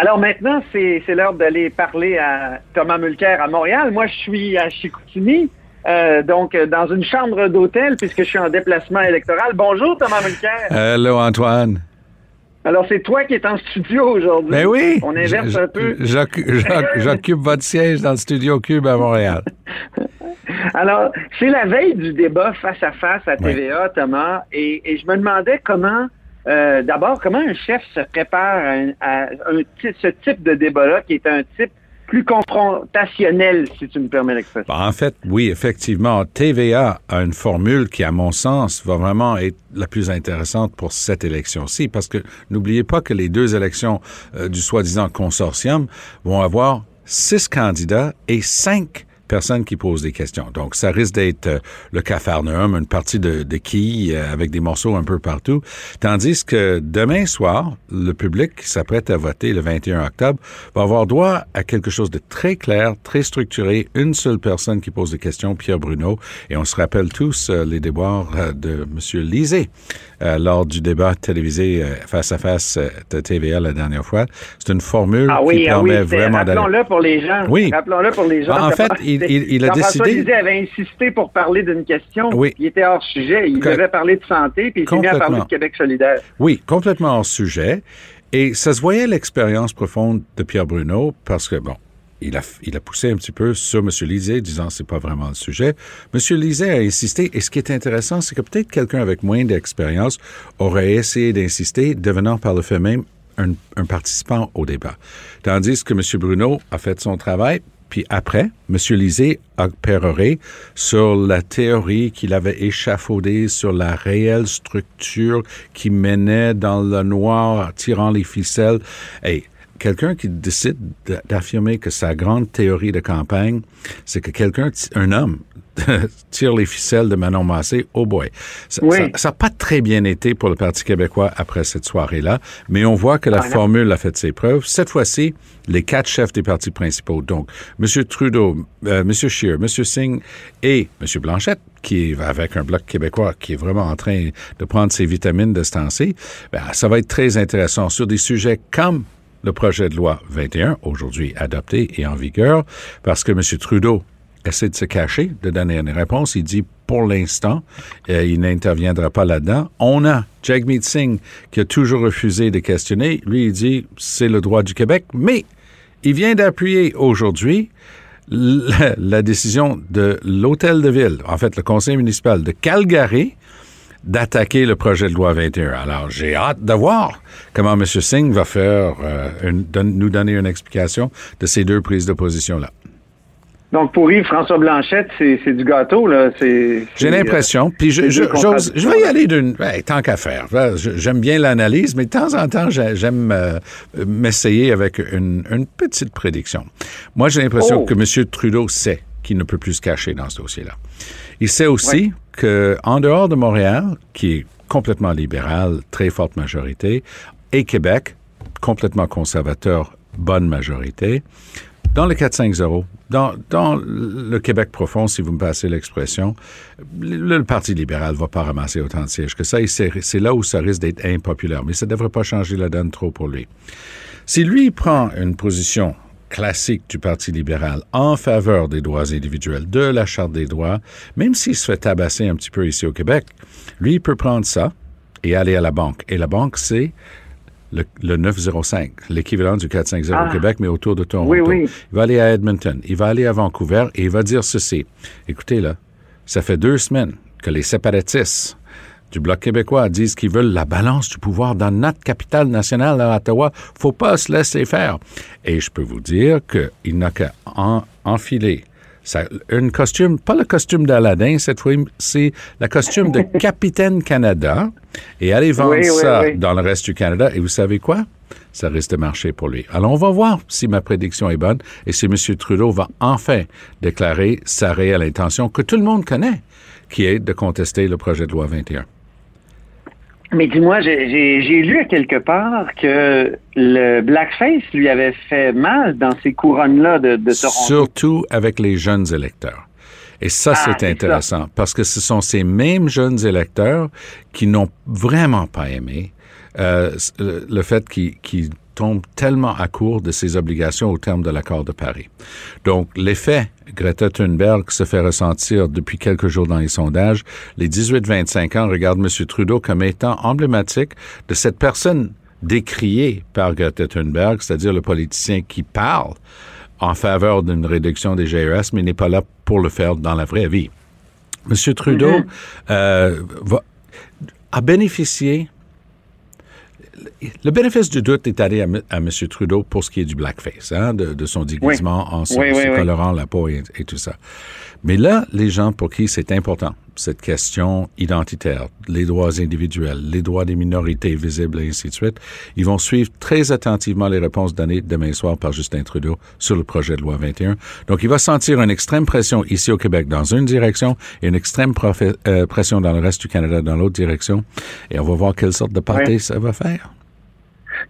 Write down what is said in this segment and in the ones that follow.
Alors maintenant, c'est l'heure d'aller parler à Thomas Mulcair à Montréal. Moi, je suis à Chicoutimi. Euh, donc, dans une chambre d'hôtel, puisque je suis en déplacement électoral. Bonjour, Thomas Mulcair. Hello, Antoine. Alors, c'est toi qui es en studio aujourd'hui. Ben oui. On inverse un peu. J'occupe votre siège dans le studio Cube à Montréal. Alors, c'est la veille du débat face à face à TVA, Thomas, et, je me demandais comment, euh, d'abord, comment un chef se prépare à, ce type de débat-là, qui est un type plus confrontationnel, si tu me permets l'expression? En fait, oui, effectivement, TVA a une formule qui, à mon sens, va vraiment être la plus intéressante pour cette élection-ci, parce que n'oubliez pas que les deux élections euh, du soi-disant consortium vont avoir six candidats et cinq personnes qui posent des questions. Donc, ça risque d'être euh, le cafarnaum, une partie de, de quilles euh, avec des morceaux un peu partout. Tandis que demain soir, le public qui s'apprête à voter le 21 octobre va avoir droit à quelque chose de très clair, très structuré. Une seule personne qui pose des questions, Pierre Bruno. Et on se rappelle tous euh, les déboires de M. Lisée lors du débat télévisé face à face de TVA la dernière fois. C'est une formule ah qui ah permet vraiment d'aller... Rappelons-le pour les gens. Oui. Rappelons-le pour les gens. en fait, il, il, a décidé. François avait insisté pour parler d'une question. Oui. Il était hors sujet. Il devait parler de santé, puis il s'est mis à parler de Québec solidaire. Oui, complètement hors sujet. Et ça se voyait l'expérience profonde de Pierre Bruno, parce que, bon, il a, il a poussé un petit peu sur M. Lisée, disant c'est pas vraiment le sujet. M. Lisée a insisté, et ce qui est intéressant, c'est que peut-être quelqu'un avec moins d'expérience aurait essayé d'insister, devenant par le fait même un, un, participant au débat. Tandis que M. Bruno a fait son travail, puis après, M. Lisée a péroré sur la théorie qu'il avait échafaudée sur la réelle structure qui menait dans le noir, tirant les ficelles. Et quelqu'un qui décide d'affirmer que sa grande théorie de campagne, c'est que quelqu'un, un homme, tire les ficelles de Manon Massé, oh boy. Ça n'a pas très bien été pour le Parti québécois après cette soirée-là, mais on voit que la formule a fait ses preuves. Cette fois-ci, les quatre chefs des partis principaux, donc M. Trudeau, euh, M. Scheer, M. Singh et M. Blanchette, qui est avec un bloc québécois qui est vraiment en train de prendre ses vitamines de ce temps-ci, ben, ça va être très intéressant sur des sujets comme le projet de loi 21, aujourd'hui adopté et en vigueur, parce que M. Trudeau essaie de se cacher, de donner une réponse. Il dit pour l'instant, euh, il n'interviendra pas là-dedans. On a Jagmeet Singh qui a toujours refusé de questionner. Lui, il dit c'est le droit du Québec, mais il vient d'appuyer aujourd'hui la, décision de l'hôtel de ville, en fait le conseil municipal de Calgary, d'attaquer le projet de loi 21. Alors, j'ai hâte de voir comment M. Singh va faire, euh, nous donner une explication de ces deux prises de position-là. Donc, pour Yves François Blanchette, c'est du gâteau, là. J'ai l'impression. Puis, je, je, je, vais y aller d'une. Ben, tant qu'à faire. J'aime bien l'analyse, mais de temps en temps, j'aime euh, m'essayer avec une, une, petite prédiction. Moi, j'ai l'impression oh. que M. Trudeau sait qu'il ne peut plus se cacher dans ce dossier-là. Il sait aussi qu'en dehors de Montréal, qui est complètement libéral, très forte majorité, et Québec, complètement conservateur, bonne majorité, dans le 4-5-0, dans, le Québec profond, si vous me passez l'expression, le, Parti libéral va pas ramasser autant de sièges que ça, c'est là où ça risque d'être impopulaire. Mais ça ne devrait pas changer la donne trop pour lui. Si lui prend une position classique du Parti libéral en faveur des droits individuels, de la Charte des droits, même s'il se fait tabasser un petit peu ici au Québec, lui, peut prendre ça et aller à la banque. Et la banque, c'est le, 905, l'équivalent du 450 au ah. Québec, mais autour de Toronto. Il va aller à Edmonton, il va aller à Vancouver et il va dire ceci. Écoutez, là, ça fait deux semaines que les séparatistes du Bloc québécois disent qu'ils veulent la balance du pouvoir dans notre capitale nationale à Ottawa. Faut pas se laisser faire. Et je peux vous dire qu'il n'a qu'à enfiler ça, un costume, pas le costume d'Aladin cette fois, c'est le costume de Capitaine Canada et aller vendre ça dans le reste du Canada. Et vous savez quoi? Ça risque de marcher pour lui. Alors, on va voir si ma prédiction est bonne et si M. Trudeau va enfin déclarer sa réelle intention que tout le monde connaît, qui est de contester le projet de loi 21. Mais dis-moi, j'ai lu à quelque part que le blackface lui avait fait mal dans ces couronnes-là de, de Toronto. Surtout avec les jeunes électeurs. Et ça, ah, c'est intéressant parce que ce sont ces mêmes jeunes électeurs qui n'ont vraiment pas aimé euh, le fait qu'ils tombe tellement à court de ses obligations au terme de l'accord de Paris. Donc, l'effet Greta Thunberg se fait ressentir depuis quelques jours dans les sondages. Les 18-25 ans regardent M. Trudeau comme étant emblématique de cette personne décriée par Greta Thunberg, c'est-à-dire le politicien qui parle en faveur d'une réduction des GES, mais n'est pas là pour le faire dans la vraie vie. M. Trudeau mm-hmm. euh, a bénéficié le bénéfice du doute est allé à, M. Trudeau pour ce qui est du blackface, hein, de, son déguisement en se, colorant la peau et, tout ça. Mais là, les gens pour qui c'est important, cette question identitaire, les droits individuels, les droits des minorités visibles et ainsi de suite, ils vont suivre très attentivement les réponses données demain soir par Justin Trudeau sur le projet de loi 21. Donc, il va sentir une extrême pression ici au Québec dans une direction et une extrême euh, pression dans le reste du Canada dans l'autre direction. Et on va voir quelle sorte de partie ça va faire.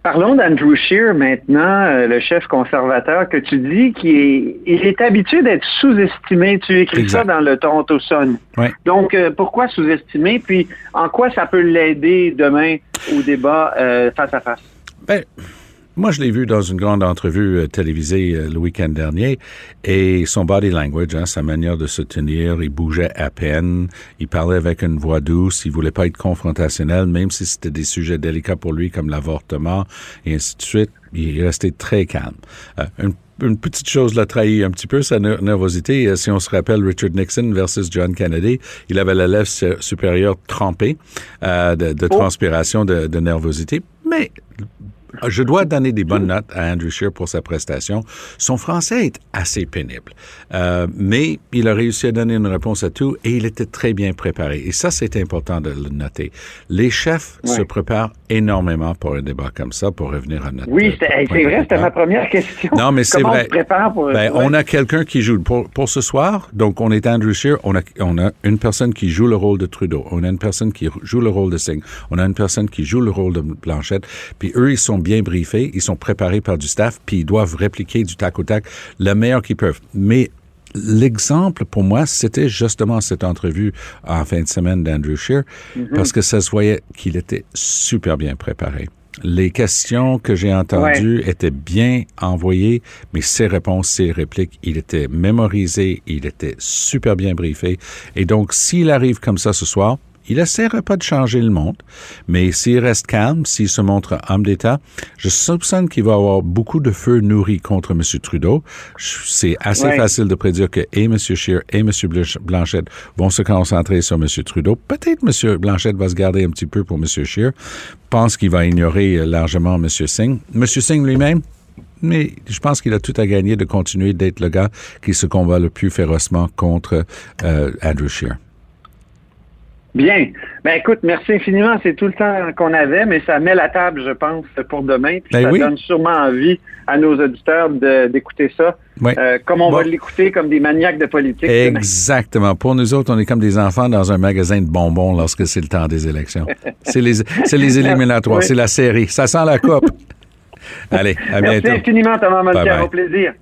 Parlons d'Andrew Scheer maintenant, euh, le chef conservateur que tu dis qui est, il est habitué d'être sous-estimé. Tu écris ça dans le Toronto Sun. Donc, euh, pourquoi sous-estimé? Puis, en quoi ça peut l'aider demain au débat euh, face à face? Ben, moi, je l'ai vu dans une grande entrevue euh, télévisée euh, le week-end dernier et son body language, hein, sa manière de se tenir, il bougeait à peine, il parlait avec une voix douce, il voulait pas être confrontationnel, même si c'était des sujets délicats pour lui comme l'avortement et ainsi de suite. Il restait très calme. Euh, une, petite chose l'a trahi un petit peu, sa nervosité. Si on se rappelle Richard Nixon versus John Kennedy, il avait la lèvre supérieure trempée de, oh. transpiration, de, de nervosité. Mais je dois donner des bonnes notes à Andrew Scheer pour sa prestation. Son français est assez pénible, euh, mais il a réussi à donner une réponse à tout et il était très bien préparé. Et ça, c'est important de le noter. Les chefs se préparent énormément pour un débat comme ça, pour revenir à notre. Oui, c'est vrai, c'était ma première question. Non, mais c'est vrai. On se prépare pour. Ben, on a quelqu'un qui joue pour, pour ce soir. Donc, on est Andrew Scheer. On a, on a une personne qui joue le rôle de Trudeau. On a une personne qui joue le rôle de Singh. On a une personne qui joue le rôle de Blanchette. Puis eux, ils sont bien briefés, ils sont préparés par du staff, puis ils doivent répliquer du tac au tac le meilleur qu'ils peuvent. Mais l'exemple pour moi, c'était justement cette entrevue en fin de semaine d'Andrew Scheer, mm-hmm. parce que ça se voyait qu'il était super bien préparé. Les questions que j'ai entendues étaient bien envoyées, mais ses réponses, ses répliques, il était mémorisé, il était super bien briefé. Et donc, s'il arrive comme ça ce soir, il n'essaiera pas de changer le monde, mais s'il reste calme, s'il se montre homme d'État, je soupçonne qu'il va avoir beaucoup de feu nourri contre M. Trudeau. C'est assez facile de prédire que et M. Scheer et M. Blanchette vont se concentrer sur M. Trudeau. Peut-être M. Blanchette va se garder un petit peu pour M. Scheer. Pense qu'il va ignorer largement M. Singh. M. Singh lui-même, mais je pense qu'il a tout à gagner de continuer d'être le gars qui se combat le plus férocement contre euh, Andrew Scheer. Bien. Ben écoute, merci infiniment. C'est tout le temps qu'on avait, mais ça met la table, je pense, pour demain. Puis ben ça donne sûrement envie à nos auditeurs d'écouter ça. Euh, comme on va l'écouter comme des maniaques de politique. Exactement. Pour nous autres, on est comme des enfants dans un magasin de bonbons lorsque c'est le temps des élections. c'est les, les éliminatoires, c'est la série. Ça sent la coupe. Allez, à bientôt. Merci infiniment, Thomas Moltier. Au plaisir.